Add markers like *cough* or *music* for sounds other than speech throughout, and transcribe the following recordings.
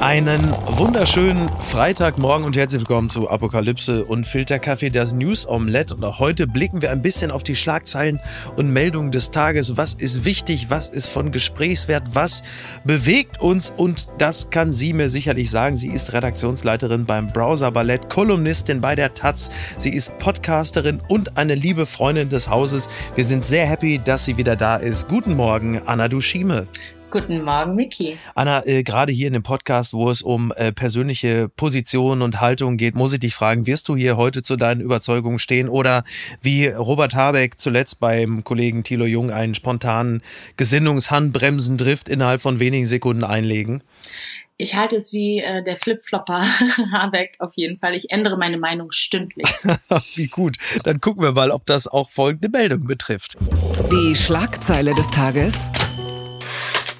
Einen wunderschönen Freitagmorgen und herzlich willkommen zu Apokalypse und Filterkaffee, das News Omelette. Und auch heute blicken wir ein bisschen auf die Schlagzeilen und Meldungen des Tages. Was ist wichtig? Was ist von Gesprächswert? Was bewegt uns? Und das kann sie mir sicherlich sagen. Sie ist Redaktionsleiterin beim Browser Ballett, Kolumnistin bei der Taz. Sie ist Podcasterin und eine liebe Freundin des Hauses. Wir sind sehr happy, dass sie wieder da ist. Guten Morgen, Anna Duschime. Guten Morgen, Miki. Anna, äh, gerade hier in dem Podcast, wo es um äh, persönliche Positionen und Haltungen geht, muss ich dich fragen, wirst du hier heute zu deinen Überzeugungen stehen oder wie Robert Habeck zuletzt beim Kollegen Thilo Jung einen spontanen Gesinnungshandbremsendrift innerhalb von wenigen Sekunden einlegen? Ich halte es wie äh, der Flipflopper *laughs* Habeck auf jeden Fall. Ich ändere meine Meinung stündlich. *laughs* wie gut. Dann gucken wir mal, ob das auch folgende Meldung betrifft. Die Schlagzeile des Tages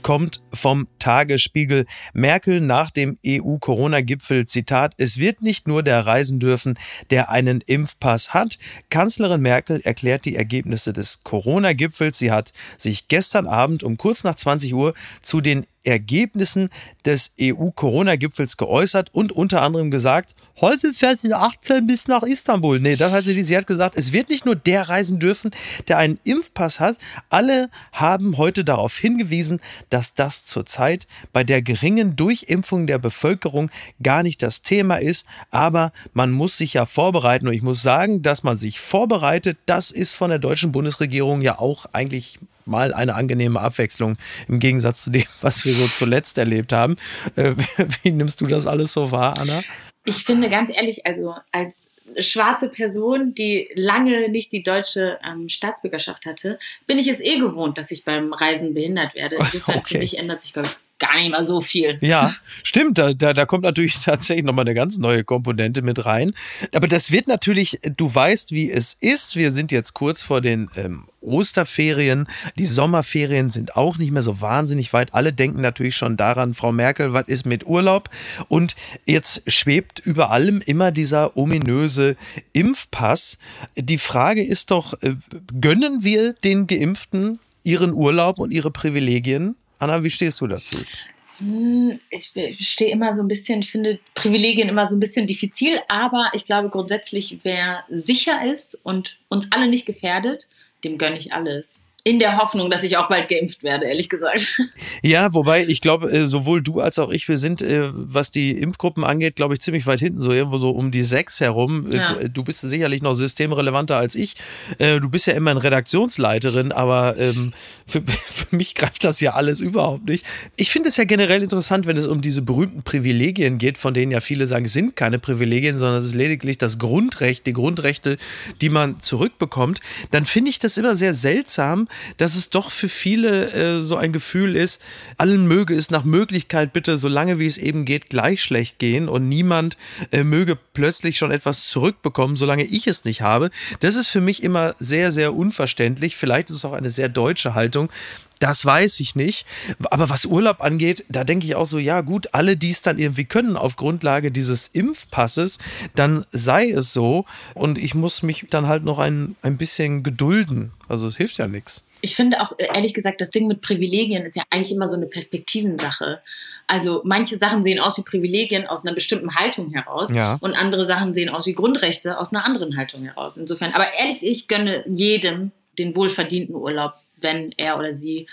kommt vom Tagesspiegel. Merkel nach dem EU-Corona-Gipfel, Zitat, es wird nicht nur der reisen dürfen, der einen Impfpass hat. Kanzlerin Merkel erklärt die Ergebnisse des Corona-Gipfels. Sie hat sich gestern Abend um kurz nach 20 Uhr zu den Ergebnissen des EU-Corona-Gipfels geäußert und unter anderem gesagt, heute fährt sie 18 bis nach Istanbul. Nee, das hat sie, sie hat gesagt, es wird nicht nur der reisen dürfen, der einen Impfpass hat. Alle haben heute darauf hingewiesen, dass das zurzeit bei der geringen Durchimpfung der Bevölkerung gar nicht das Thema ist. Aber man muss sich ja vorbereiten und ich muss sagen, dass man sich vorbereitet, das ist von der deutschen Bundesregierung ja auch eigentlich mal eine angenehme Abwechslung im Gegensatz zu dem, was wir so zuletzt erlebt haben. Äh, *laughs* wie nimmst du das alles so wahr, Anna? Ich finde ganz ehrlich, also als schwarze Person, die lange nicht die deutsche ähm, Staatsbürgerschaft hatte, bin ich es eh gewohnt, dass ich beim Reisen behindert werde. Insofern okay. finde ich, ändert sich, glaube ich, gar nicht mal so viel. Ja, stimmt. Da, da, da kommt natürlich *laughs* tatsächlich nochmal eine ganz neue Komponente mit rein. Aber das wird natürlich, du weißt, wie es ist. Wir sind jetzt kurz vor den ähm, Osterferien. Die Sommerferien sind auch nicht mehr so wahnsinnig weit. Alle denken natürlich schon daran, Frau Merkel, was ist mit Urlaub? Und jetzt schwebt über allem immer dieser ominöse Impfpass. Die Frage ist doch, äh, gönnen wir den Geimpften ihren Urlaub und ihre Privilegien? Anna, wie stehst du dazu? Hm, ich stehe immer so ein bisschen, ich finde Privilegien immer so ein bisschen diffizil, aber ich glaube grundsätzlich, wer sicher ist und uns alle nicht gefährdet, dem gönne ich alles in der Hoffnung, dass ich auch bald geimpft werde, ehrlich gesagt. Ja, wobei ich glaube, äh, sowohl du als auch ich, wir sind, äh, was die Impfgruppen angeht, glaube ich, ziemlich weit hinten, so irgendwo so um die sechs herum. Äh, ja. Du bist sicherlich noch systemrelevanter als ich. Du bist ja immer eine Redaktionsleiterin, aber ähm, für, *laughs* für mich greift das ja alles überhaupt nicht. Ich finde es ja generell interessant, wenn es um diese berühmten Privilegien geht, von denen ja viele sagen, es sind keine Privilegien, sondern es ist lediglich das Grundrecht, die Grundrechte, die man zurückbekommt. Dann finde ich das immer sehr seltsam, dass es doch für viele äh, so ein Gefühl ist, allen möge es nach Möglichkeit bitte, so lange wie es eben geht, gleich schlecht gehen und niemand äh, möge plötzlich schon etwas zurückbekommen, solange ich es nicht habe. Das ist für mich immer sehr, sehr unverständlich. Vielleicht ist es auch eine sehr deutsche Haltung. Das weiß ich nicht. Aber was Urlaub angeht, da denke ich auch so, ja gut, alle, die es dann irgendwie können auf Grundlage dieses Impfpasses, dann sei es so. Und ich muss mich dann halt noch ein, ein bisschen gedulden. Also es hilft ja nichts. Ich finde auch, ehrlich gesagt, das Ding mit Privilegien ist ja eigentlich immer so eine Perspektivensache. Also manche Sachen sehen aus wie Privilegien aus einer bestimmten Haltung heraus ja. und andere Sachen sehen aus wie Grundrechte aus einer anderen Haltung heraus. Insofern, aber ehrlich, ich gönne jedem den wohlverdienten Urlaub wenn er oder sie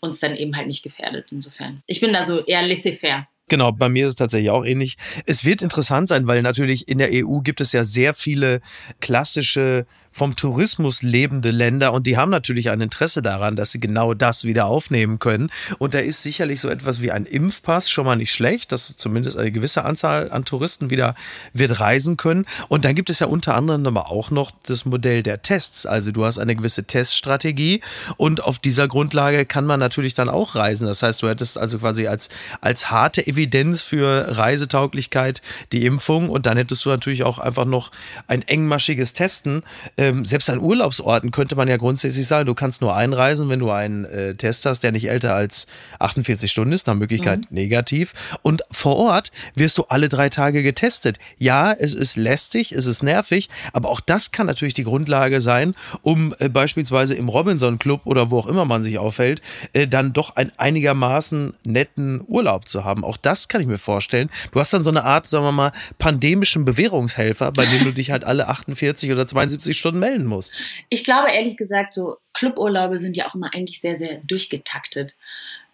uns dann eben halt nicht gefährdet. Insofern. Ich bin da so eher laissez-faire. Genau, bei mir ist es tatsächlich auch ähnlich. Es wird interessant sein, weil natürlich in der EU gibt es ja sehr viele klassische vom Tourismus lebende Länder und die haben natürlich ein Interesse daran, dass sie genau das wieder aufnehmen können. Und da ist sicherlich so etwas wie ein Impfpass schon mal nicht schlecht, dass zumindest eine gewisse Anzahl an Touristen wieder wird reisen können. Und dann gibt es ja unter anderem aber auch noch das Modell der Tests. Also du hast eine gewisse Teststrategie und auf dieser Grundlage kann man natürlich dann auch reisen. Das heißt, du hättest also quasi als, als harte Evidenz Evidenz für Reisetauglichkeit die Impfung und dann hättest du natürlich auch einfach noch ein engmaschiges Testen. Ähm, selbst an Urlaubsorten könnte man ja grundsätzlich sagen, du kannst nur einreisen, wenn du einen äh, Test hast, der nicht älter als 48 Stunden ist, nach Möglichkeit mhm. negativ. Und vor Ort wirst du alle drei Tage getestet. Ja, es ist lästig, es ist nervig, aber auch das kann natürlich die Grundlage sein, um äh, beispielsweise im Robinson Club oder wo auch immer man sich aufhält, äh, dann doch ein einigermaßen netten Urlaub zu haben. Auch das kann ich mir vorstellen. Du hast dann so eine Art, sagen wir mal, pandemischen Bewährungshelfer, bei dem du dich halt alle 48 oder 72 Stunden melden musst. Ich glaube ehrlich gesagt, so Cluburlaube sind ja auch immer eigentlich sehr, sehr durchgetaktet.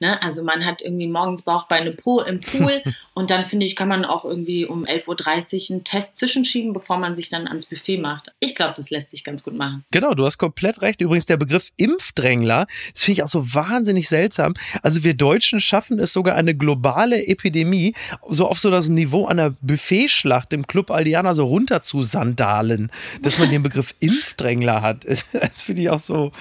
Ne? Also man hat irgendwie morgens Bauchbeine pro im Pool *laughs* und dann finde ich, kann man auch irgendwie um 11.30 Uhr einen Test zwischenschieben, bevor man sich dann ans Buffet macht. Ich glaube, das lässt sich ganz gut machen. Genau, du hast komplett recht. Übrigens, der Begriff Impfdrängler, das finde ich auch so wahnsinnig seltsam. Also wir Deutschen schaffen es sogar eine globale Epidemie, so auf so das Niveau einer Buffetschlacht im Club Aldiana so runter zu sandalen, dass man den Begriff *laughs* Impfdrängler hat. *laughs* Das finde ich auch so,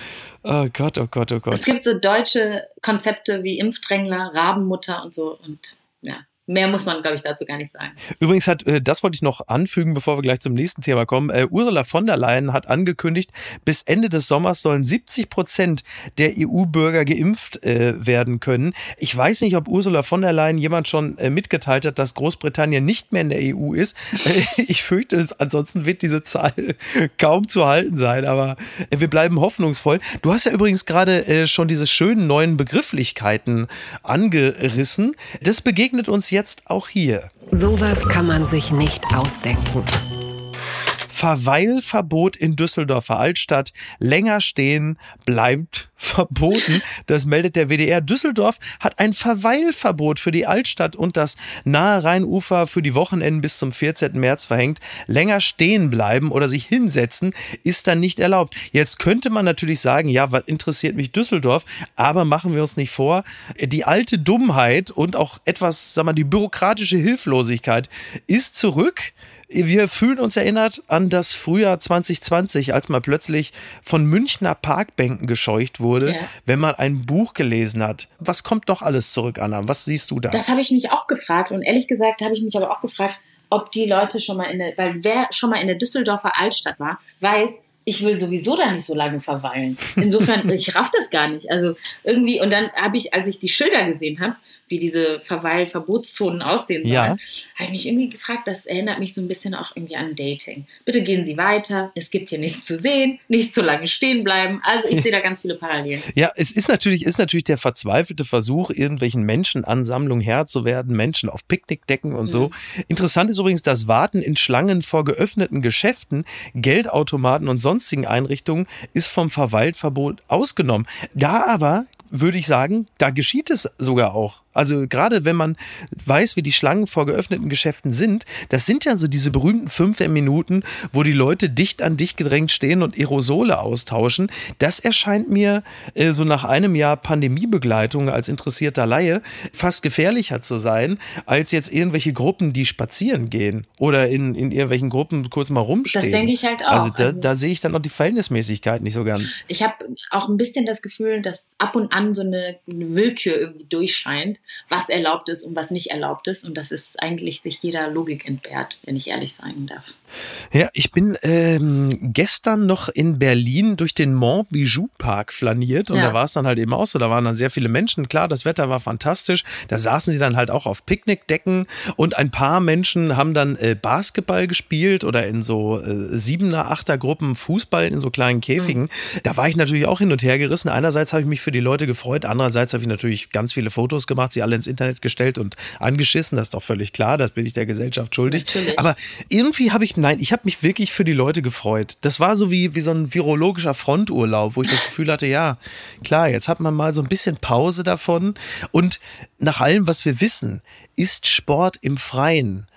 Oh Gott, oh Gott, oh Gott. Es gibt so deutsche Konzepte wie Impfdrängler, Rabenmutter und so und ja. Mehr muss man, glaube ich, dazu gar nicht sagen. Übrigens hat, äh, das wollte ich noch anfügen, bevor wir gleich zum nächsten Thema kommen. Äh, Ursula von der Leyen hat angekündigt, bis Ende des Sommers sollen 70 Prozent der EU-Bürger geimpft äh, werden können. Ich weiß nicht, ob Ursula von der Leyen jemand schon mitgeteilt hat, dass Großbritannien nicht mehr in der EU ist. *laughs* ich fürchte, ansonsten wird diese Zahl *laughs* kaum zu halten sein, aber wir bleiben hoffnungsvoll. Du hast ja übrigens gerade schon diese schönen neuen Begrifflichkeiten angerissen. Das begegnet uns jetzt auch hier. Sowas kann man sich nicht ausdenken. Verweilverbot in Düsseldorfer Altstadt. Länger stehen bleibt *laughs* verboten. Das meldet der WDR. Düsseldorf hat ein Verweilverbot für die Altstadt und das nahe Rheinufer für die Wochenenden bis zum 14. März verhängt. Länger stehen bleiben oder sich hinsetzen ist dann nicht erlaubt. Jetzt könnte man natürlich sagen, ja, was interessiert mich Düsseldorf? Aber machen wir uns nicht vor, die alte Dummheit und auch etwas, sag mal, die bürokratische Hilflosigkeit ist zurück wir fühlen uns erinnert an das Frühjahr 2020, als man plötzlich von Münchner Parkbänken gescheucht wurde, ja. wenn man ein Buch gelesen hat. Was kommt doch alles zurück, Anna? Was siehst du da? Das habe ich mich auch gefragt. Und ehrlich gesagt habe ich mich aber auch gefragt, ob die Leute schon mal in der, weil wer schon mal in der Düsseldorfer Altstadt war, weiß, ich will sowieso da nicht so lange verweilen. Insofern, *laughs* ich raff das gar nicht. Also irgendwie, und dann habe ich, als ich die Schilder gesehen habe, wie diese Verweil-Verbotszonen aussehen sollen, ja. habe ich mich irgendwie gefragt, das erinnert mich so ein bisschen auch irgendwie an Dating. Bitte gehen Sie weiter, es gibt hier nichts zu sehen, nicht zu lange stehen bleiben. Also ich sehe da ganz viele Parallelen. Ja, es ist natürlich, ist natürlich der verzweifelte Versuch, irgendwelchen Menschenansammlungen Herr zu werden, Menschen auf Picknickdecken und mhm. so. Interessant ist übrigens das Warten in Schlangen vor geöffneten Geschäften, Geldautomaten und sonstigen Einrichtungen ist vom Verweilverbot ausgenommen. Da aber würde ich sagen, da geschieht es sogar auch. Also gerade wenn man weiß, wie die Schlangen vor geöffneten Geschäften sind, das sind ja so diese berühmten 15 Minuten, wo die Leute dicht an dicht gedrängt stehen und Aerosole austauschen. Das erscheint mir äh, so nach einem Jahr Pandemiebegleitung als interessierter Laie fast gefährlicher zu sein, als jetzt irgendwelche Gruppen, die spazieren gehen oder in, in irgendwelchen Gruppen kurz mal rumstehen. Das denke ich halt auch. Also da, also, da sehe ich dann auch die Verhältnismäßigkeit nicht so ganz. Ich habe auch ein bisschen das Gefühl, dass ab und an so eine, eine Willkür irgendwie durchscheint was erlaubt ist und was nicht erlaubt ist. Und das ist eigentlich sich jeder Logik entbehrt, wenn ich ehrlich sein darf. Ja, ich bin ähm, gestern noch in Berlin durch den Mont Bijou Park flaniert und ja. da war es dann halt eben auch so. Da waren dann sehr viele Menschen. Klar, das Wetter war fantastisch. Da saßen sie dann halt auch auf Picknickdecken und ein paar Menschen haben dann äh, Basketball gespielt oder in so äh, Siebener, Achter Gruppen Fußball in so kleinen Käfigen. Mhm. Da war ich natürlich auch hin und her gerissen. Einerseits habe ich mich für die Leute gefreut, andererseits habe ich natürlich ganz viele Fotos gemacht, sie alle ins Internet gestellt und angeschissen. Das ist doch völlig klar, das bin ich der Gesellschaft schuldig. Natürlich. Aber irgendwie habe ich, nein, ich habe mich wirklich für die Leute gefreut. Das war so wie, wie so ein virologischer Fronturlaub, wo ich das Gefühl hatte, ja, klar, jetzt hat man mal so ein bisschen Pause davon. Und nach allem, was wir wissen, ist Sport im Freien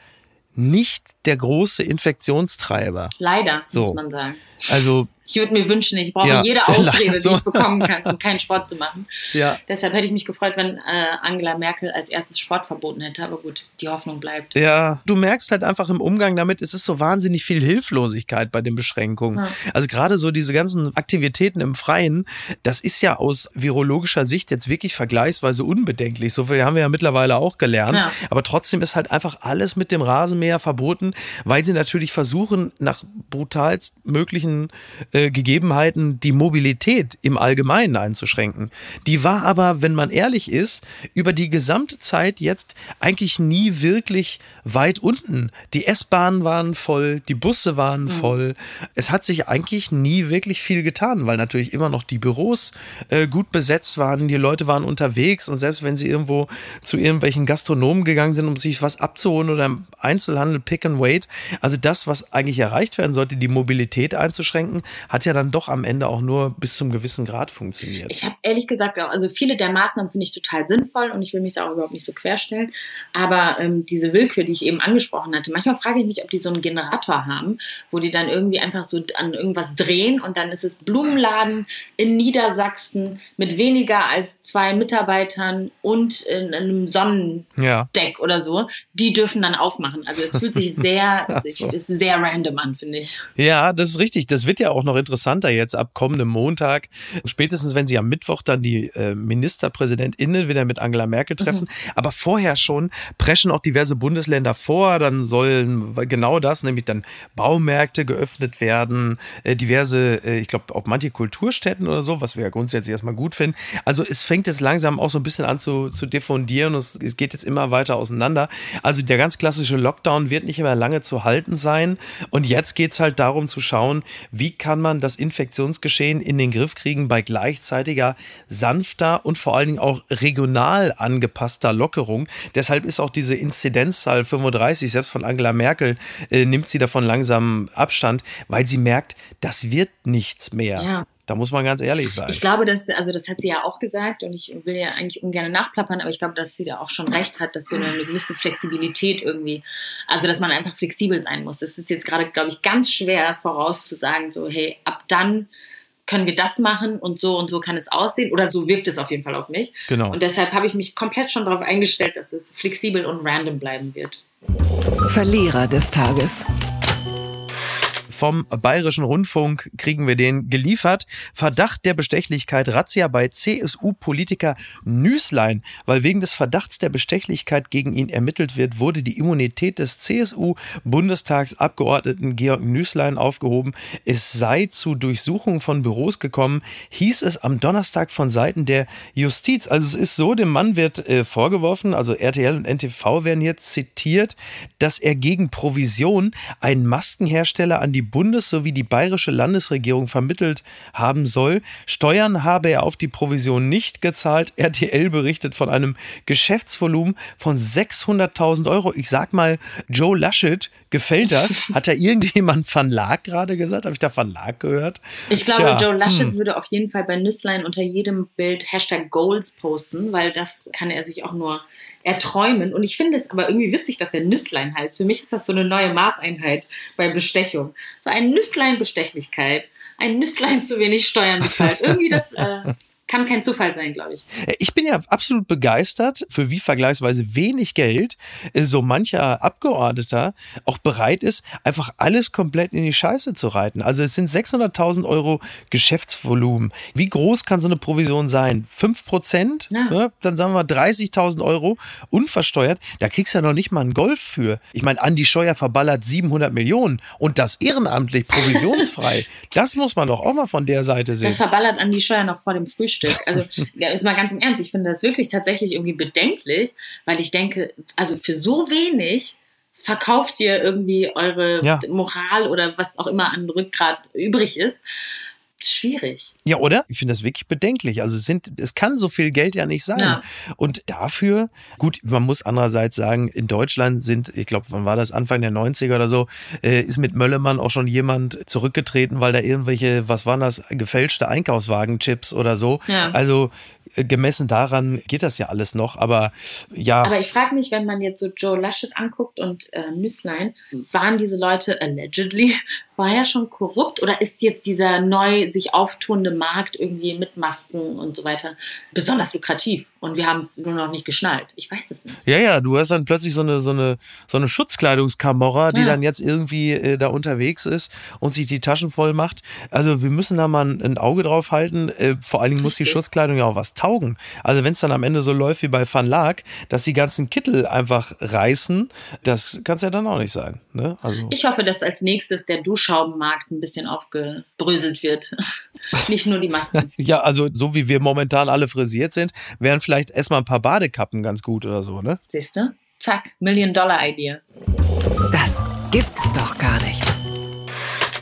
nicht der große Infektionstreiber. Leider, so. muss man sagen. Also Ich würde mir wünschen, ich brauche ja. jede *laughs* Ausrede, so. die ich bekommen kann, um keinen Sport zu machen. Ja. Deshalb hätte ich mich gefreut, wenn äh, Angela Merkel als erstes Sport verboten hätte. Aber gut, die Hoffnung bleibt. Ja, du merkst halt einfach im Umgang damit, es ist so wahnsinnig viel Hilflosigkeit bei den Beschränkungen. Ja. Also gerade so diese ganzen Aktivitäten im Freien, das ist ja aus virologischer Sicht jetzt wirklich vergleichsweise unbedenklich. So viel haben wir ja mittlerweile auch gelernt. Ja. Aber trotzdem ist halt einfach alles mit dem Rasenmäher verboten, weil sie natürlich versuchen, nach brutalst möglichen äh, Gegebenheiten die Mobilität im Allgemeinen einzuschränken. Die war aber, wenn man ehrlich ist, über die gesamte Zeit jetzt eigentlich nie wirklich weit unten. Die S-Bahnen waren voll, die Busse waren mhm. voll. Es hat sich eigentlich nie wirklich viel getan, weil natürlich immer noch die Büros äh, gut besetzt waren, die Leute waren unterwegs und selbst wenn sie irgendwo zu irgendwelchen Gastronomen gegangen sind, um sich was abzuholen oder im Einzelhandel Pick and Wait, also das, was eigentlich erreicht werden sollte, die Mobilität einzuschränken, hat ja dann doch am Ende auch nur bis zum gewissen Grad funktioniert. Ich habe ehrlich gesagt, also viele der Maßnahmen finde ich total sinnvoll und ich will mich da auch überhaupt nicht so querstellen. Aber ähm, diese Willkür, die ich eben angesprochen hatte, manchmal frage ich mich, ob die so einen Generator haben, wo die dann irgendwie einfach so an irgendwas drehen und dann ist es Blumenladen in Niedersachsen mit weniger als zwei Mitarbeitern und in einem Sonnendeck ja. oder so. Die dürfen dann aufmachen. Also es fühlt sich sehr, *laughs* so. ist sehr random an, finde ich. Ja, das ist richtig. Das wird ja auch noch interessanter jetzt ab kommendem Montag. Spätestens, wenn sie am Mittwoch dann die äh, MinisterpräsidentInnen wieder mit Angela Merkel treffen. Mhm. Aber vorher schon preschen auch diverse Bundesländer vor. Dann sollen genau das, nämlich dann Baumärkte geöffnet werden, äh, diverse, äh, ich glaube auch manche Kulturstätten oder so, was wir ja grundsätzlich erstmal gut finden. Also es fängt jetzt langsam auch so ein bisschen an zu, zu diffundieren und es, es geht jetzt immer weiter auseinander. Also der ganz klassische Lockdown wird nicht mehr lange zu halten sein. Und jetzt geht es halt darum zu schauen, wie kann man das Infektionsgeschehen in den Griff kriegen bei gleichzeitiger, sanfter und vor allen Dingen auch regional angepasster Lockerung. Deshalb ist auch diese Inzidenzzahl 35, selbst von Angela Merkel, äh, nimmt sie davon langsam Abstand, weil sie merkt, das wird nichts mehr. Ja. Da muss man ganz ehrlich sein. Ich glaube, dass, also das hat sie ja auch gesagt und ich will ja eigentlich ungern nachplappern, aber ich glaube, dass sie da auch schon recht hat, dass wir eine gewisse Flexibilität irgendwie, also dass man einfach flexibel sein muss. Das ist jetzt gerade, glaube ich, ganz schwer vorauszusagen, so, hey, ab dann können wir das machen und so und so kann es aussehen oder so wirkt es auf jeden Fall auf mich. Genau. Und deshalb habe ich mich komplett schon darauf eingestellt, dass es flexibel und random bleiben wird. Verlierer des Tages vom Bayerischen Rundfunk kriegen wir den geliefert. Verdacht der Bestechlichkeit, Razzia bei CSU-Politiker Nüßlein. Weil wegen des Verdachts der Bestechlichkeit gegen ihn ermittelt wird, wurde die Immunität des CSU-Bundestagsabgeordneten Georg Nüßlein aufgehoben. Es sei zu Durchsuchungen von Büros gekommen, hieß es am Donnerstag von Seiten der Justiz. Also es ist so, dem Mann wird äh, vorgeworfen, also RTL und NTV werden hier zitiert, dass er gegen Provision einen Maskenhersteller an die Bundes- sowie die bayerische Landesregierung vermittelt haben soll. Steuern habe er auf die Provision nicht gezahlt. RTL berichtet von einem Geschäftsvolumen von 600.000 Euro. Ich sag mal, Joe Laschet gefällt das. *laughs* Hat da irgendjemand Verlag gerade gesagt? Habe ich da Verlag gehört? Ich glaube, Tja, Joe Laschet hm. würde auf jeden Fall bei Nüsslein unter jedem Bild Hashtag Goals posten, weil das kann er sich auch nur erträumen. Und ich finde es aber irgendwie witzig, dass er Nüsslein heißt. Für mich ist das so eine neue Maßeinheit bei Bestechung. So ein Nüsslein Bestechlichkeit, ein Nüsslein zu wenig Steuern bezahlt. *laughs* Irgendwie das äh, kann kein Zufall sein, glaube ich. Ich bin ja absolut begeistert, für wie vergleichsweise wenig Geld äh, so mancher Abgeordneter auch bereit ist, einfach alles komplett in die Scheiße zu reiten. Also es sind 600.000 Euro Geschäftsvolumen. Wie groß kann so eine Provision sein? 5 Prozent? Ja. Ja, dann sagen wir 30.000 Euro unversteuert. Da kriegst du ja noch nicht mal einen Golf für. Ich meine, Andi Scheuer verballert 700 Millionen und das ehrenamtlich provisionsfrei. *laughs* das muss man doch auch mal von der Seite sehen. Das verballert Andi Scheuer noch vor dem Frühstück. Stück. Also *laughs* jetzt mal ganz im Ernst, ich finde das wirklich tatsächlich irgendwie bedenklich, weil ich denke, also für so wenig verkauft ihr irgendwie eure ja. Moral oder was auch immer an Rückgrat übrig ist. Schwierig. Ja, oder? Ich finde das wirklich bedenklich. Also es, sind, es kann so viel Geld ja nicht sein. Ja. Und dafür, gut, man muss andererseits sagen, in Deutschland sind, ich glaube, wann war das, Anfang der 90er oder so, äh, ist mit Möllemann auch schon jemand zurückgetreten, weil da irgendwelche, was waren das, gefälschte Einkaufswagenchips oder so. Ja. Also gemessen daran geht das ja alles noch, aber ja. Aber ich frage mich, wenn man jetzt so Joe Laschet anguckt und äh, Nüsslein, waren diese Leute allegedly *laughs* vorher schon korrupt oder ist jetzt dieser neu sich auftuende Markt irgendwie mit Masken und so weiter besonders lukrativ und wir haben es nur noch nicht geschnallt? Ich weiß es nicht. Ja, ja, du hast dann plötzlich so eine, so eine, so eine Schutzkleidungskamera, die ja. dann jetzt irgendwie äh, da unterwegs ist und sich die Taschen voll macht. Also wir müssen da mal ein, ein Auge drauf halten. Äh, vor allen Dingen muss die Schutzkleidung ja auch was taugen. Also wenn es dann am Ende so läuft wie bei Van Laak, dass die ganzen Kittel einfach reißen, das kann es ja dann auch nicht sein. Ne? Also ich hoffe, dass als nächstes der Dusch Duschschraubenmarkt ein bisschen aufgebröselt wird. *laughs* Nicht nur die Masken. *laughs* ja, also so wie wir momentan alle frisiert sind, wären vielleicht erstmal ein paar Badekappen ganz gut oder so, ne? Siehst du? Zack, Million-Dollar-Idee. Das gibt's doch gar nicht.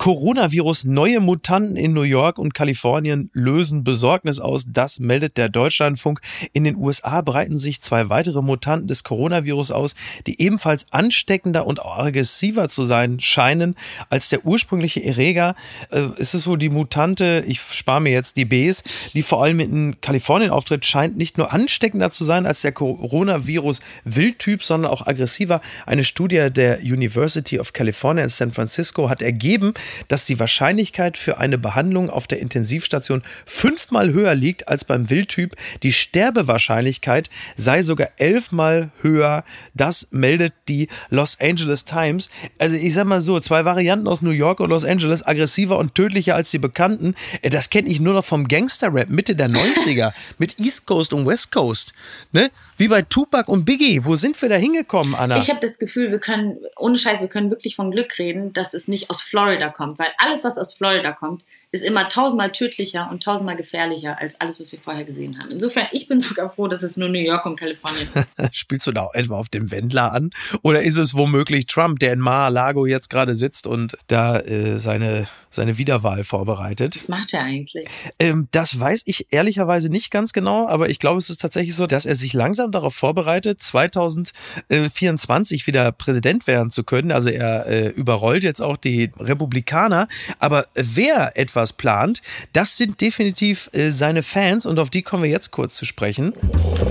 Coronavirus neue Mutanten in New York und Kalifornien lösen Besorgnis aus. Das meldet der Deutschlandfunk. In den USA breiten sich zwei weitere Mutanten des Coronavirus aus, die ebenfalls ansteckender und aggressiver zu sein scheinen als der ursprüngliche Erreger. Äh, es ist wohl die Mutante, ich spare mir jetzt die Bs, die vor allem in Kalifornien auftritt, scheint nicht nur ansteckender zu sein als der Coronavirus-Wildtyp, sondern auch aggressiver. Eine Studie der University of California in San Francisco hat ergeben, dass die Wahrscheinlichkeit für eine Behandlung auf der Intensivstation fünfmal höher liegt als beim Wildtyp. Die Sterbewahrscheinlichkeit sei sogar elfmal höher. Das meldet die Los Angeles Times. Also ich sag mal so, zwei Varianten aus New York und Los Angeles, aggressiver und tödlicher als die bekannten. Äh, das kenne ich nur noch vom Gangster-Rap Mitte der 90er *laughs* mit East Coast und West Coast. Ne? Wie bei Tupac und Biggie. Wo sind wir da hingekommen, Anna? Ich habe das Gefühl, wir können, ohne Scheiß, wir können wirklich von Glück reden, dass es nicht aus Florida kommt. Weil alles, was aus Florida kommt, ist immer tausendmal tödlicher und tausendmal gefährlicher als alles, was wir vorher gesehen haben. Insofern, ich bin sogar froh, dass es nur New York und Kalifornien ist. *laughs* Spielst du da auch etwa auf dem Wendler an? Oder ist es womöglich Trump, der in Mar-a-Lago jetzt gerade sitzt und da äh, seine seine Wiederwahl vorbereitet. Was macht er eigentlich? Ähm, das weiß ich ehrlicherweise nicht ganz genau, aber ich glaube, es ist tatsächlich so, dass er sich langsam darauf vorbereitet, 2024 wieder Präsident werden zu können. Also er äh, überrollt jetzt auch die Republikaner. Aber wer etwas plant, das sind definitiv äh, seine Fans und auf die kommen wir jetzt kurz zu sprechen.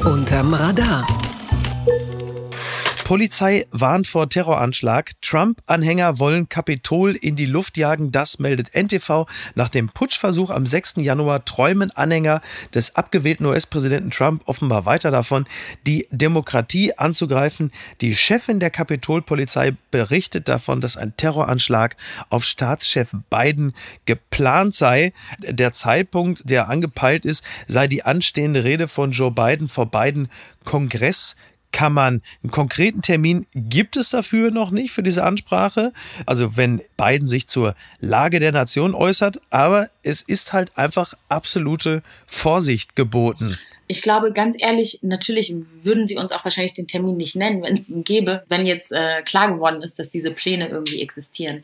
Unterm Radar. Polizei warnt vor Terroranschlag. Trump-Anhänger wollen Kapitol in die Luft jagen. Das meldet NTV. Nach dem Putschversuch am 6. Januar träumen Anhänger des abgewählten US-Präsidenten Trump offenbar weiter davon, die Demokratie anzugreifen. Die Chefin der Kapitolpolizei berichtet davon, dass ein Terroranschlag auf Staatschef Biden geplant sei. Der Zeitpunkt, der angepeilt ist, sei die anstehende Rede von Joe Biden vor beiden Kongress kann man einen konkreten Termin gibt es dafür noch nicht für diese Ansprache. Also wenn Biden sich zur Lage der Nation äußert, aber es ist halt einfach absolute Vorsicht geboten. Ich glaube, ganz ehrlich, natürlich würden sie uns auch wahrscheinlich den Termin nicht nennen, wenn es ihn gäbe, wenn jetzt äh, klar geworden ist, dass diese Pläne irgendwie existieren.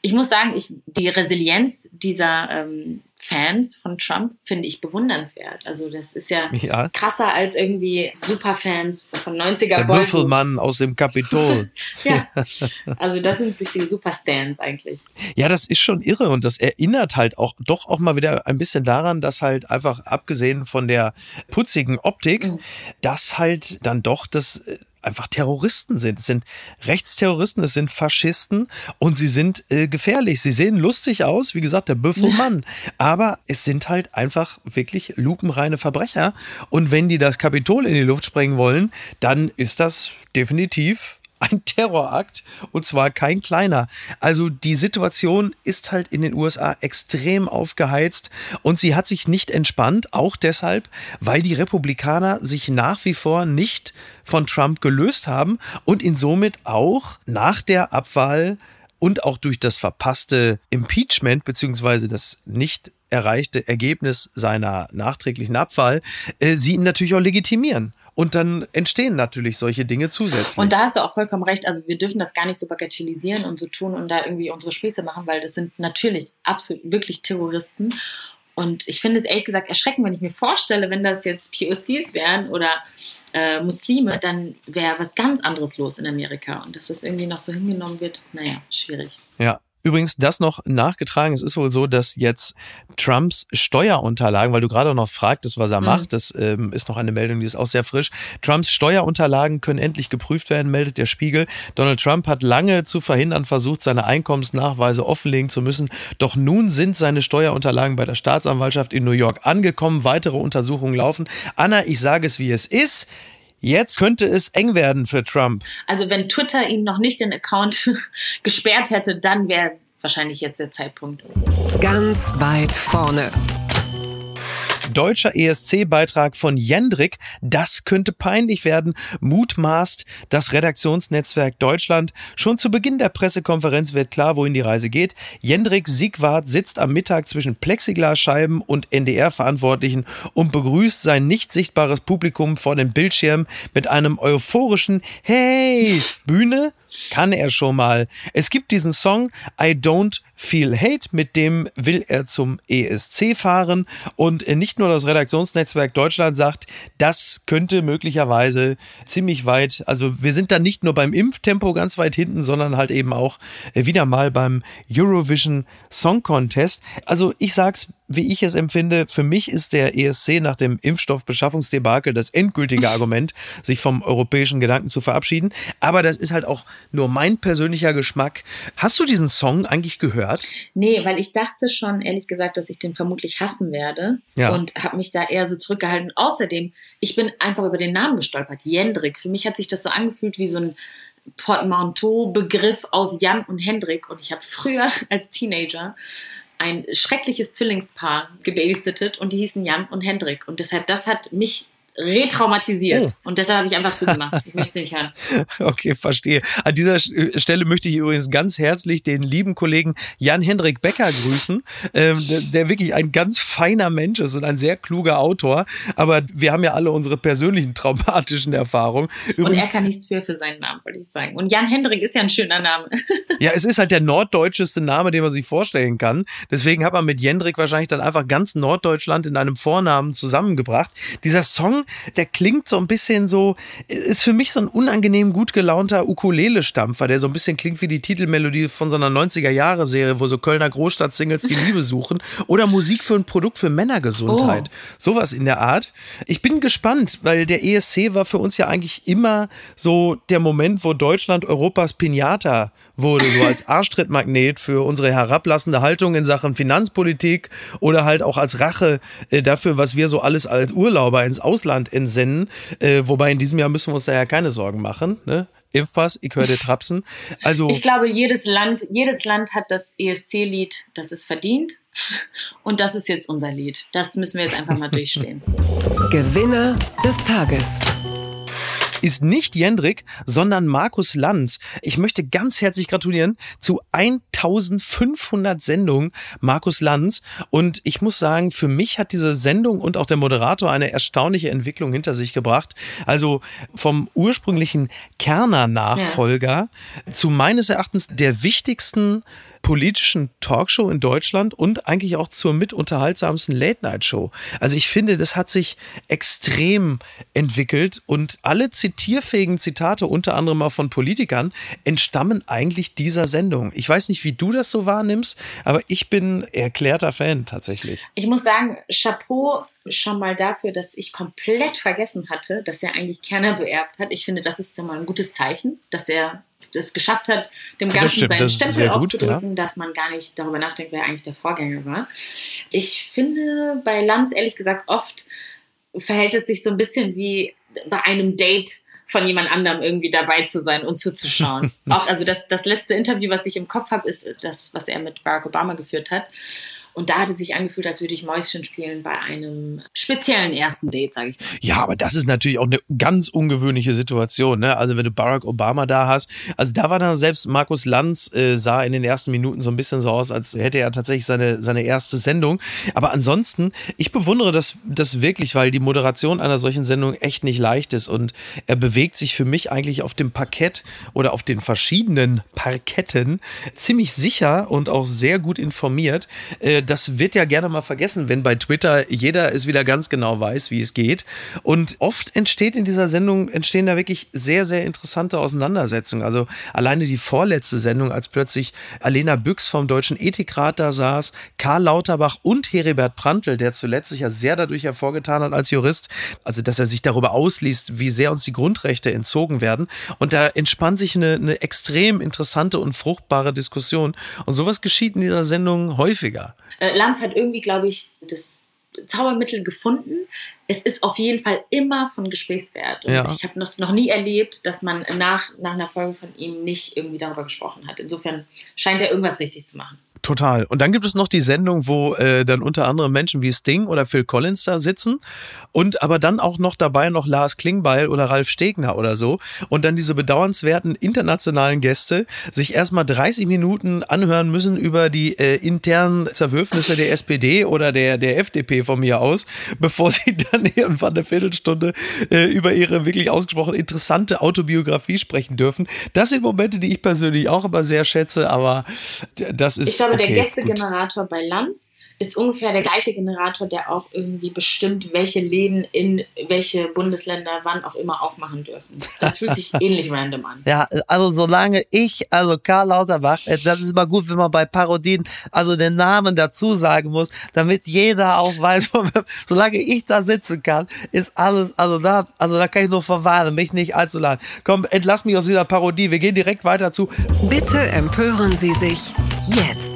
Ich muss sagen, ich, die Resilienz dieser ähm, Fans von Trump finde ich bewundernswert. Also das ist ja, ja. krasser als irgendwie Superfans von 90er Der Büffelmann aus dem Kapitol. *laughs* ja, *laughs* also das sind richtige Superstans eigentlich. Ja, das ist schon irre und das erinnert halt auch doch auch mal wieder ein bisschen daran, dass halt einfach abgesehen von der putzigen Optik, mhm. dass halt dann doch das einfach Terroristen sind. Es sind Rechtsterroristen, es sind Faschisten und sie sind äh, gefährlich. Sie sehen lustig aus, wie gesagt, der Büffelmann. *laughs* Aber es sind halt einfach wirklich lupenreine Verbrecher. Und wenn die das Kapitol in die Luft sprengen wollen, dann ist das definitiv ein Terrorakt und zwar kein kleiner. Also die Situation ist halt in den USA extrem aufgeheizt und sie hat sich nicht entspannt, auch deshalb, weil die Republikaner sich nach wie vor nicht von Trump gelöst haben und ihn somit auch nach der Abwahl und auch durch das verpasste Impeachment beziehungsweise das nicht erreichte Ergebnis seiner nachträglichen Abwahl, äh, sie ihn natürlich auch legitimieren. Und dann entstehen natürlich solche Dinge zusätzlich. Und da hast du auch vollkommen recht. Also wir dürfen das gar nicht so bagatellisieren und so tun und da irgendwie unsere Späße machen, weil das sind natürlich absolut wirklich Terroristen. Und ich finde es ehrlich gesagt erschreckend, wenn ich mir vorstelle, wenn das jetzt POCs wären oder äh, Muslime, dann wäre was ganz anderes los in Amerika. Und dass das irgendwie noch so hingenommen wird, naja, schwierig. Ja, Übrigens, das noch nachgetragen. Es ist wohl so, dass jetzt Trumps Steuerunterlagen, weil du gerade noch fragtest, was er mhm. macht, das ähm, ist noch eine Meldung, die ist auch sehr frisch. Trumps Steuerunterlagen können endlich geprüft werden, meldet der Spiegel. Donald Trump hat lange zu verhindern versucht, seine Einkommensnachweise offenlegen zu müssen. Doch nun sind seine Steuerunterlagen bei der Staatsanwaltschaft in New York angekommen. Weitere Untersuchungen laufen. Anna, ich sage es, wie es ist. Jetzt könnte es eng werden für Trump. Also wenn Twitter ihm noch nicht den Account *laughs* gesperrt hätte, dann wäre wahrscheinlich jetzt der Zeitpunkt. Ganz weit vorne deutscher ESC-Beitrag von Jendrik. Das könnte peinlich werden, mutmaßt das Redaktionsnetzwerk Deutschland. Schon zu Beginn der Pressekonferenz wird klar, wohin die Reise geht. Jendrik Siegwart sitzt am Mittag zwischen Plexiglasscheiben und NDR-Verantwortlichen und begrüßt sein nicht sichtbares Publikum vor dem Bildschirm mit einem euphorischen Hey! Bühne kann er schon mal. Es gibt diesen Song I Don't Feel Hate, mit dem will er zum ESC fahren und nicht nur das Redaktionsnetzwerk Deutschland sagt, das könnte möglicherweise ziemlich weit, also wir sind da nicht nur beim Impftempo ganz weit hinten, sondern halt eben auch wieder mal beim Eurovision Song Contest. Also ich sag's wie ich es empfinde, für mich ist der ESC nach dem Impfstoffbeschaffungsdebakel das endgültige *laughs* Argument, sich vom europäischen Gedanken zu verabschieden. Aber das ist halt auch nur mein persönlicher Geschmack. Hast du diesen Song eigentlich gehört? Nee, weil ich dachte schon, ehrlich gesagt, dass ich den vermutlich hassen werde ja. und habe mich da eher so zurückgehalten. Außerdem, ich bin einfach über den Namen gestolpert, Jendrik. Für mich hat sich das so angefühlt wie so ein Portmanteau-Begriff aus Jan und Hendrik. Und ich habe früher *laughs* als Teenager ein schreckliches Zwillingspaar gebabysittet und die hießen Jan und Hendrik. Und deshalb, das hat mich retraumatisiert. Oh. Und deshalb habe ich einfach zugemacht. Ich möchte nicht hören. *laughs* Okay, verstehe. An dieser äh, Stelle möchte ich übrigens ganz herzlich den lieben Kollegen Jan-Hendrik Becker grüßen, ähm, der, der, wirklich ein ganz feiner Mensch ist und ein sehr kluger Autor. Aber wir haben ja alle unsere persönlichen traumatischen Erfahrungen. Übrigens, und er kann nichts für für seinen Namen, wollte ich sagen. Und Jan-Hendrik ist ja ein schöner Name. *laughs* ja, es ist halt der norddeutscheste Name, den man sich vorstellen kann. Deswegen hat man mit Jendrik wahrscheinlich dann einfach ganz Norddeutschland in einem Vornamen zusammengebracht. Dieser Song der klingt so ein bisschen so, ist für mich so ein unangenehm gut gelaunter Ukulele-Stampfer, der so ein bisschen klingt wie die Titelmelodie von so einer 90er-Jahre-Serie, wo so Kölner Großstadt-Singles die Liebe suchen. Oder Musik für ein Produkt für Männergesundheit. Oh. Sowas in der Art. Ich bin gespannt, weil der ESC war für uns ja eigentlich immer so der Moment, wo Deutschland Europas Pinata wurde, so als Arschtrittmagnet für unsere herablassende Haltung in Sachen Finanzpolitik oder halt auch als Rache äh, dafür, was wir so alles als Urlauber ins Ausland entsenden. Äh, wobei in diesem Jahr müssen wir uns da ja keine Sorgen machen. Ne? Impfpass, ich höre dir trapsen. Also ich glaube, jedes Land, jedes Land hat das ESC-Lied, das es verdient. Und das ist jetzt unser Lied. Das müssen wir jetzt einfach mal durchstehen. Gewinner des Tages ist nicht Jendrik, sondern Markus Lanz. Ich möchte ganz herzlich gratulieren zu 1500 Sendungen Markus Lanz. Und ich muss sagen, für mich hat diese Sendung und auch der Moderator eine erstaunliche Entwicklung hinter sich gebracht. Also vom ursprünglichen Kerner-Nachfolger ja. zu meines Erachtens der wichtigsten politischen Talkshow in Deutschland und eigentlich auch zur mitunterhaltsamsten Late-Night-Show. Also ich finde, das hat sich extrem entwickelt und alle zitierfähigen Zitate, unter anderem auch von Politikern, entstammen eigentlich dieser Sendung. Ich weiß nicht, wie du das so wahrnimmst, aber ich bin erklärter Fan tatsächlich. Ich muss sagen, Chapeau schon mal dafür, dass ich komplett vergessen hatte, dass er eigentlich Kerner beerbt hat. Ich finde, das ist schon mal ein gutes Zeichen, dass er es geschafft hat, dem Ganzen seinen Stempel aufzudrücken, ja. dass man gar nicht darüber nachdenkt, wer eigentlich der Vorgänger war. Ich finde bei Lanz ehrlich gesagt oft verhält es sich so ein bisschen wie bei einem Date von jemand anderem irgendwie dabei zu sein und zuzuschauen. *laughs* Auch also das, das letzte Interview, was ich im Kopf habe, ist das, was er mit Barack Obama geführt hat. Und da hat es sich angefühlt, als würde ich Mäuschen spielen bei einem speziellen ersten Date, sage ich mal. Ja, aber das ist natürlich auch eine ganz ungewöhnliche Situation. Ne? Also wenn du Barack Obama da hast, also da war dann selbst Markus Lanz äh, sah in den ersten Minuten so ein bisschen so aus, als hätte er tatsächlich seine, seine erste Sendung. Aber ansonsten, ich bewundere das, das wirklich, weil die Moderation einer solchen Sendung echt nicht leicht ist und er bewegt sich für mich eigentlich auf dem Parkett oder auf den verschiedenen Parketten ziemlich sicher und auch sehr gut informiert. Äh, das wird ja gerne mal vergessen, wenn bei Twitter jeder es wieder ganz genau weiß, wie es geht. Und oft entsteht in dieser Sendung, entstehen da wirklich sehr, sehr interessante Auseinandersetzungen. Also alleine die vorletzte Sendung, als plötzlich Alena Büchs vom Deutschen Ethikrat da saß, Karl Lauterbach und Heribert Prantl, der zuletzt sich ja sehr dadurch hervorgetan hat als Jurist, also dass er sich darüber ausliest, wie sehr uns die Grundrechte entzogen werden. Und da entspannt sich eine, eine extrem interessante und fruchtbare Diskussion. Und sowas geschieht in dieser Sendung häufiger. Äh, Lanz hat irgendwie, glaube ich, das Zaubermittel gefunden. Es ist auf jeden Fall immer von Gesprächswert. Und ja. ich habe das noch nie erlebt, dass man nach, nach einer Folge von ihm nicht irgendwie darüber gesprochen hat. Insofern scheint er irgendwas richtig zu machen. Total. Und dann gibt es noch die Sendung, wo äh, dann unter anderem Menschen wie Sting oder Phil Collins da sitzen und aber dann auch noch dabei noch Lars Klingbeil oder Ralf Stegner oder so und dann diese bedauernswerten internationalen Gäste sich erstmal 30 Minuten anhören müssen über die äh, internen Zerwürfnisse der SPD oder der, der FDP von mir aus, *laughs* bevor sie dann *laughs* irgendwann eine Viertelstunde äh, über ihre wirklich ausgesprochen interessante Autobiografie sprechen dürfen. Das sind Momente, die ich persönlich auch immer sehr schätze, aber das ist glaube, okay, der Gästegenerator bei Lanz ist ungefähr der gleiche Generator, der auch irgendwie bestimmt, welche Läden in welche Bundesländer wann auch immer aufmachen dürfen. Das fühlt sich *laughs* ähnlich random an. Ja, also solange ich, also Karl Lauterbach, äh, das ist immer gut, wenn man bei Parodien also den Namen dazu sagen muss, damit jeder auch weiß, solange ich da sitzen kann, ist alles, also da, also da kann ich nur verwarnen, mich nicht allzu lang. Komm, entlass mich aus dieser Parodie, wir gehen direkt weiter zu. Bitte empören Sie sich jetzt.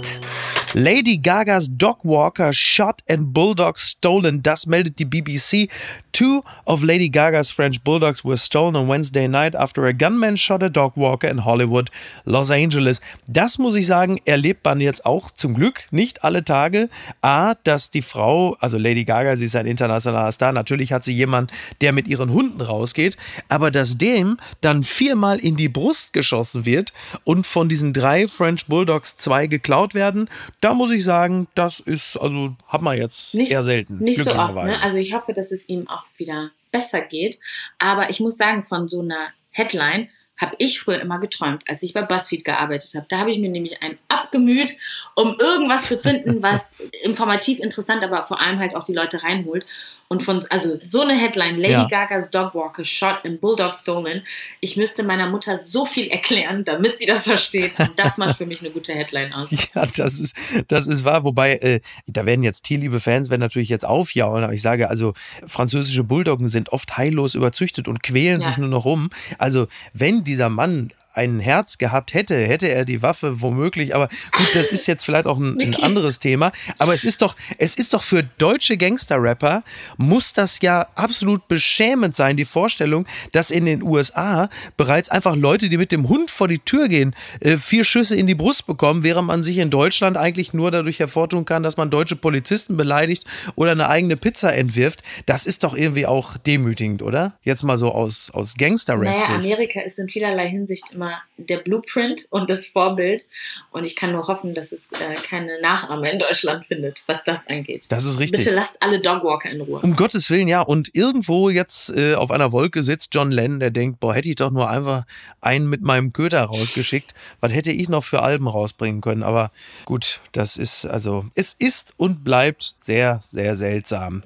Lady Gagas Dogwalker shot and Bulldog stolen. Das meldet die BBC. Two of Lady Gaga's French Bulldogs were stolen on Wednesday night after a gunman shot a dog walker in Hollywood, Los Angeles. Das muss ich sagen, erlebt man jetzt auch zum Glück nicht alle Tage. A, dass die Frau, also Lady Gaga, sie ist ein internationaler Star, natürlich hat sie jemanden, der mit ihren Hunden rausgeht, aber dass dem dann viermal in die Brust geschossen wird und von diesen drei French Bulldogs zwei geklaut werden, da muss ich sagen, das ist, also hat man jetzt nicht, eher selten. Nicht so oft, ne? Also ich hoffe, dass es ihm auch wieder besser geht. Aber ich muss sagen, von so einer Headline habe ich früher immer geträumt, als ich bei BuzzFeed gearbeitet habe. Da habe ich mir nämlich einen abgemüht, um irgendwas zu finden, *laughs* was informativ interessant, aber vor allem halt auch die Leute reinholt. Und von, also so eine Headline, Lady ja. Gaga's Dogwalker shot in Bulldog stolen. Ich müsste meiner Mutter so viel erklären, damit sie das versteht. Und das macht für mich eine gute Headline aus. *laughs* Ja, das ist, das ist wahr. Wobei, äh, da werden jetzt tierliebe Fans werden natürlich jetzt aufjaulen. Aber ich sage, also französische Bulldoggen sind oft heillos überzüchtet und quälen ja. sich nur noch rum. Also wenn dieser Mann ein Herz gehabt hätte, hätte er die Waffe womöglich. Aber gut, das ist jetzt vielleicht auch ein, *laughs* ein anderes Thema. Aber es ist doch, es ist doch für deutsche Gangster-Rapper muss das ja absolut beschämend sein, die Vorstellung, dass in den USA bereits einfach Leute, die mit dem Hund vor die Tür gehen, äh, vier Schüsse in die Brust bekommen, während man sich in Deutschland eigentlich nur dadurch hervortun kann, dass man deutsche Polizisten beleidigt oder eine eigene Pizza entwirft. Das ist doch irgendwie auch demütigend, oder? Jetzt mal so aus, aus Gangster-Rap. Naja, Amerika ist in vielerlei Hinsicht immer immer der Blueprint und das Vorbild. Und ich kann nur hoffen, dass es äh, keine Nachahmer in Deutschland findet, was das angeht. Das ist richtig. Bitte lasst alle Dogwalker in Ruhe. Um Gottes Willen, ja. Und irgendwo jetzt äh, auf einer Wolke sitzt John Lennon, der denkt, boah, hätte ich doch nur einfach einen mit meinem Köter rausgeschickt. Was hätte ich noch für Alben rausbringen können? Aber gut, das ist also, es ist und bleibt sehr, sehr seltsam.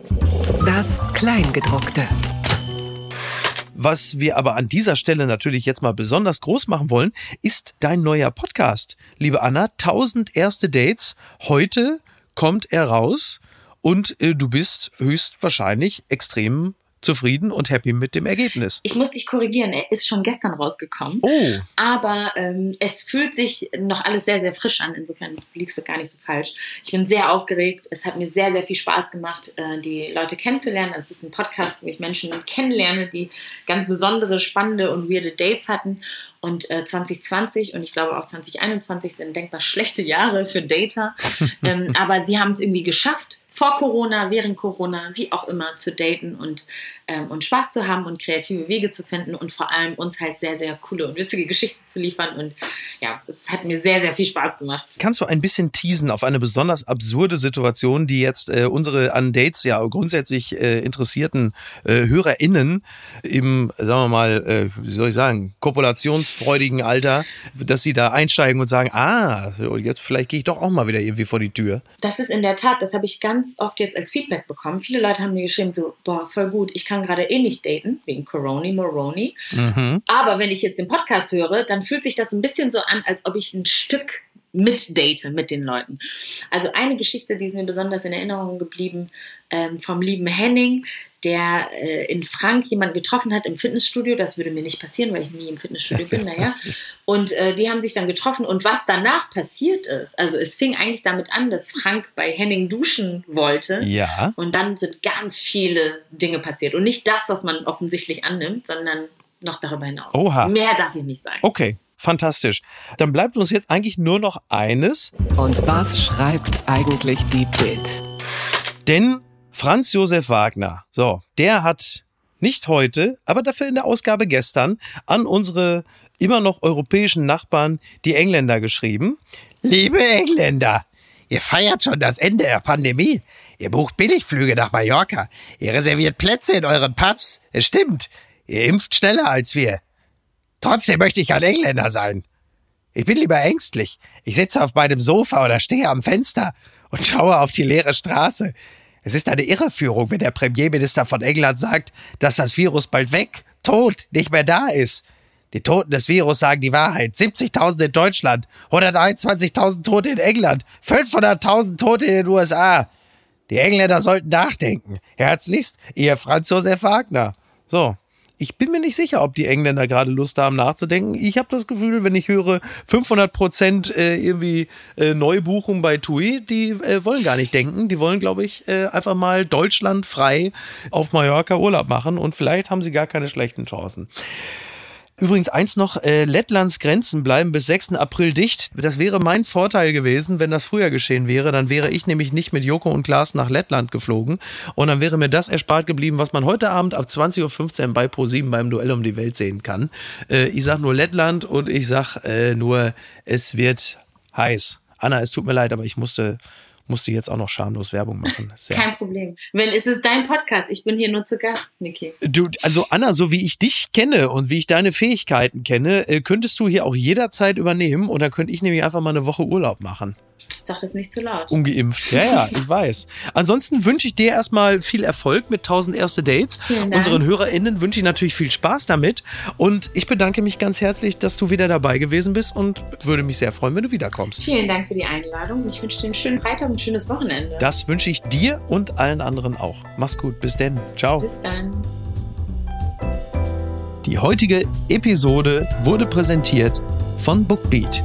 Das Kleingedruckte. Was wir aber an dieser Stelle natürlich jetzt mal besonders groß machen wollen, ist dein neuer Podcast. Liebe Anna, 1000 erste Dates. Heute kommt er raus und äh, du bist höchstwahrscheinlich extrem zufrieden und happy mit dem Ergebnis. Ich muss dich korrigieren, er ist schon gestern rausgekommen. Oh. Aber ähm, es fühlt sich noch alles sehr, sehr frisch an. Insofern liegst du gar nicht so falsch. Ich bin sehr aufgeregt. Es hat mir sehr, sehr viel Spaß gemacht, äh, die Leute kennenzulernen. Es ist ein Podcast, wo ich Menschen kennenlerne, die ganz besondere, spannende und weirde Dates hatten. Und äh, 2020 und ich glaube auch 2021 sind denkbar schlechte Jahre für Data. *laughs* ähm, aber sie haben es irgendwie geschafft, vor Corona, während Corona, wie auch immer, zu daten und, ähm, und Spaß zu haben und kreative Wege zu finden und vor allem uns halt sehr, sehr coole und witzige Geschichten zu liefern. Und ja, es hat mir sehr, sehr viel Spaß gemacht. Kannst du ein bisschen teasen auf eine besonders absurde Situation, die jetzt äh, unsere an Dates ja grundsätzlich äh, interessierten äh, HörerInnen im, sagen wir mal, äh, wie soll ich sagen, kopulationsfreudigen Alter, dass sie da einsteigen und sagen, ah, jetzt vielleicht gehe ich doch auch mal wieder irgendwie vor die Tür. Das ist in der Tat, das habe ich ganz ganz oft jetzt als Feedback bekommen. Viele Leute haben mir geschrieben, so, boah, voll gut, ich kann gerade eh nicht daten, wegen Coroni, Moroni. Mhm. Aber wenn ich jetzt den Podcast höre, dann fühlt sich das ein bisschen so an, als ob ich ein Stück mitdate mit den Leuten. Also eine Geschichte, die ist mir besonders in Erinnerung geblieben, ähm, vom lieben Henning, der äh, in Frank jemanden getroffen hat im Fitnessstudio. Das würde mir nicht passieren, weil ich nie im Fitnessstudio *laughs* bin, naja. Und äh, die haben sich dann getroffen. Und was danach passiert ist, also es fing eigentlich damit an, dass Frank bei Henning duschen wollte. Ja. Und dann sind ganz viele Dinge passiert. Und nicht das, was man offensichtlich annimmt, sondern noch darüber hinaus. Oha. Mehr darf ich nicht sagen. Okay. Fantastisch. Dann bleibt uns jetzt eigentlich nur noch eines. Und was schreibt eigentlich die Bild? Denn Franz Josef Wagner, so, der hat nicht heute, aber dafür in der Ausgabe gestern an unsere immer noch europäischen Nachbarn, die Engländer, geschrieben. Liebe Engländer, ihr feiert schon das Ende der Pandemie. Ihr bucht Billigflüge nach Mallorca. Ihr reserviert Plätze in euren Pubs. Es stimmt. Ihr impft schneller als wir. Trotzdem möchte ich kein Engländer sein. Ich bin lieber ängstlich. Ich sitze auf meinem Sofa oder stehe am Fenster und schaue auf die leere Straße. Es ist eine Irreführung, wenn der Premierminister von England sagt, dass das Virus bald weg, tot, nicht mehr da ist. Die Toten des Virus sagen die Wahrheit. 70.000 in Deutschland, 121.000 Tote in England, 500.000 Tote in den USA. Die Engländer sollten nachdenken. Herzlichst, ihr Franz Josef Wagner. So, ich bin mir nicht sicher, ob die Engländer gerade Lust haben nachzudenken. Ich habe das Gefühl, wenn ich höre 500 Prozent äh, irgendwie äh, Neubuchung bei TUI, die äh, wollen gar nicht denken. Die wollen, glaube ich, äh, einfach mal Deutschland frei auf Mallorca Urlaub machen und vielleicht haben sie gar keine schlechten Chancen. Übrigens eins noch, äh, Lettlands Grenzen bleiben bis 6. April dicht. Das wäre mein Vorteil gewesen, wenn das früher geschehen wäre. Dann wäre ich nämlich nicht mit Joko und Klaas nach Lettland geflogen. Und dann wäre mir das erspart geblieben, was man heute Abend ab 20.15 Uhr bei Pro7 beim Duell um die Welt sehen kann. Äh, ich sag nur Lettland und ich sag äh, nur, es wird heiß. Anna, es tut mir leid, aber ich musste musste jetzt auch noch schamlos Werbung machen. Ja Kein Problem. Wenn es ist dein Podcast, ich bin hier nur zu Gast, Niki. Du, also Anna, so wie ich dich kenne und wie ich deine Fähigkeiten kenne, äh, könntest du hier auch jederzeit übernehmen und dann könnte ich nämlich einfach mal eine Woche Urlaub machen. Sag das nicht zu laut. Ungeimpft. Ja, ja, *laughs* ich weiß. Ansonsten wünsche ich dir erstmal viel Erfolg mit 1000 erste Dates. Unseren HörerInnen wünsche ich natürlich viel Spaß damit. Und ich bedanke mich ganz herzlich, dass du wieder dabei gewesen bist und würde mich sehr freuen, wenn du wiederkommst. Vielen Dank für die Einladung. Ich wünsche dir einen schönen Freitag und ein schönes Wochenende. Das wünsche ich dir und allen anderen auch. Mach's gut. Bis denn. Ciao. Bis dann. Die heutige Episode wurde präsentiert von Bookbeat.